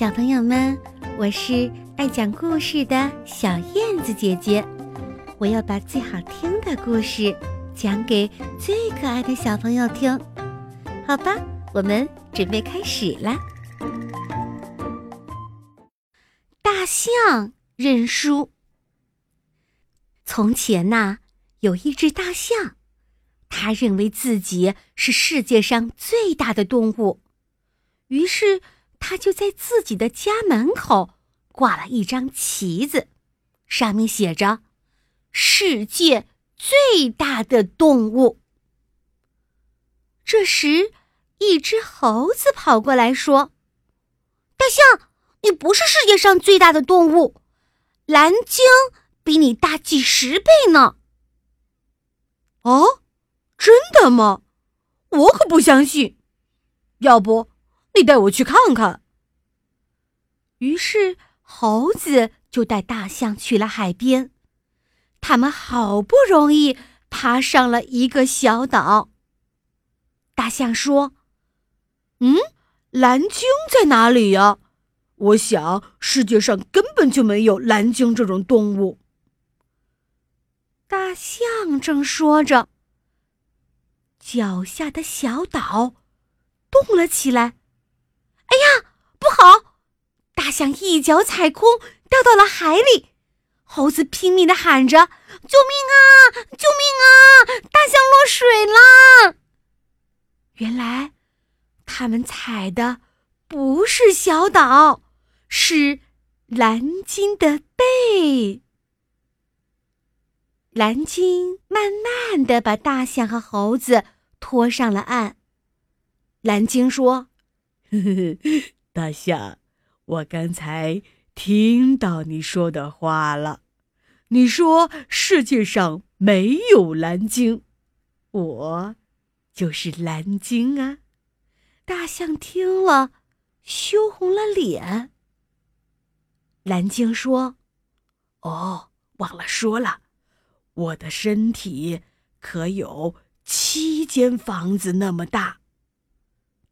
小朋友们，我是爱讲故事的小燕子姐姐，我要把最好听的故事讲给最可爱的小朋友听，好吧？我们准备开始啦。大象认输。从前呐，有一只大象，它认为自己是世界上最大的动物，于是。他就在自己的家门口挂了一张旗子，上面写着“世界最大的动物”。这时，一只猴子跑过来说：“大象，你不是世界上最大的动物，蓝鲸比你大几十倍呢。”“哦，真的吗？我可不相信。要不……”你带我去看看。于是猴子就带大象去了海边，他们好不容易爬上了一个小岛。大象说：“嗯，蓝鲸在哪里呀？我想世界上根本就没有蓝鲸这种动物。”大象正说着，脚下的小岛动了起来。哎呀，不好！大象一脚踩空，掉到了海里。猴子拼命的喊着：“救命啊！救命啊！大象落水了！”原来，他们踩的不是小岛，是蓝鲸的背。蓝鲸慢慢的把大象和猴子拖上了岸。蓝鲸说。大象，我刚才听到你说的话了。你说世界上没有蓝鲸，我就是蓝鲸啊！大象听了，羞红了脸。蓝鲸说：“哦，忘了说了，我的身体可有七间房子那么大。”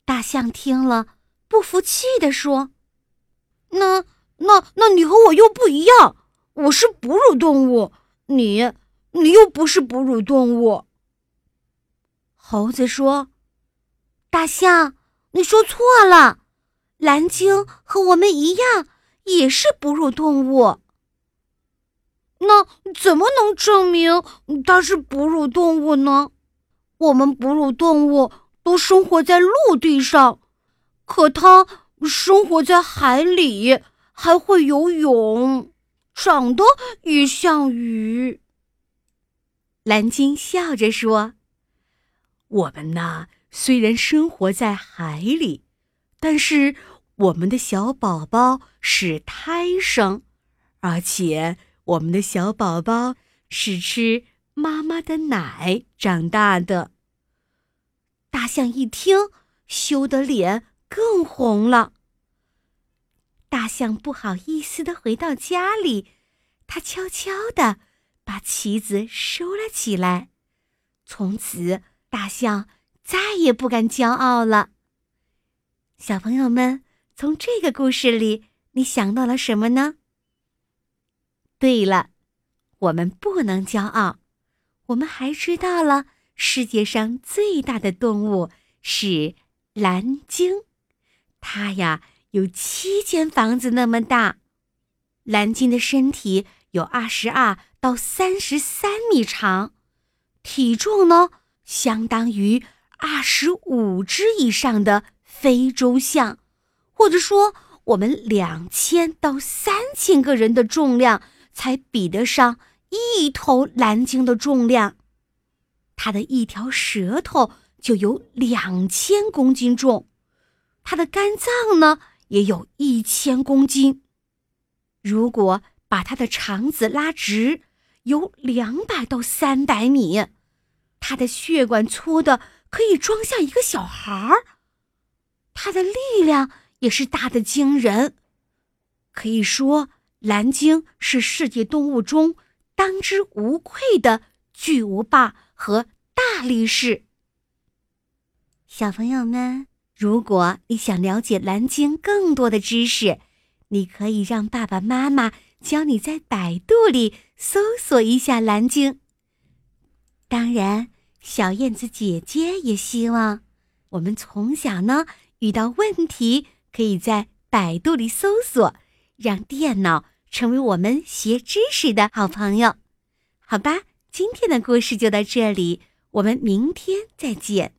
大象听了，不服气地说：“那、那、那你和我又不一样，我是哺乳动物，你、你又不是哺乳动物。”猴子说：“大象，你说错了，蓝鲸和我们一样，也是哺乳动物。那怎么能证明它是哺乳动物呢？我们哺乳动物。”都生活在陆地上，可它生活在海里，还会游泳，长得也像鱼。蓝鲸笑着说：“我们呐，虽然生活在海里，但是我们的小宝宝是胎生，而且我们的小宝宝是吃妈妈的奶长大的。”象一听，羞得脸更红了。大象不好意思的回到家里，他悄悄的把旗子收了起来。从此，大象再也不敢骄傲了。小朋友们，从这个故事里，你想到了什么呢？对了，我们不能骄傲。我们还知道了。世界上最大的动物是蓝鲸，它呀有七间房子那么大。蓝鲸的身体有二十二到三十三米长，体重呢相当于二十五只以上的非洲象，或者说我们两千到三千个人的重量才比得上一头蓝鲸的重量。它的一条舌头就有两千公斤重，它的肝脏呢也有一千公斤。如果把它的肠子拉直，有两百到三百米。它的血管粗的可以装下一个小孩儿。它的力量也是大的惊人，可以说蓝鲸是世界动物中当之无愧的巨无霸。和大力士，小朋友们，如果你想了解蓝鲸更多的知识，你可以让爸爸妈妈教你在百度里搜索一下蓝鲸。当然，小燕子姐姐也希望我们从小呢遇到问题，可以在百度里搜索，让电脑成为我们学知识的好朋友。好吧，今天的故事就到这里，我们明天再见。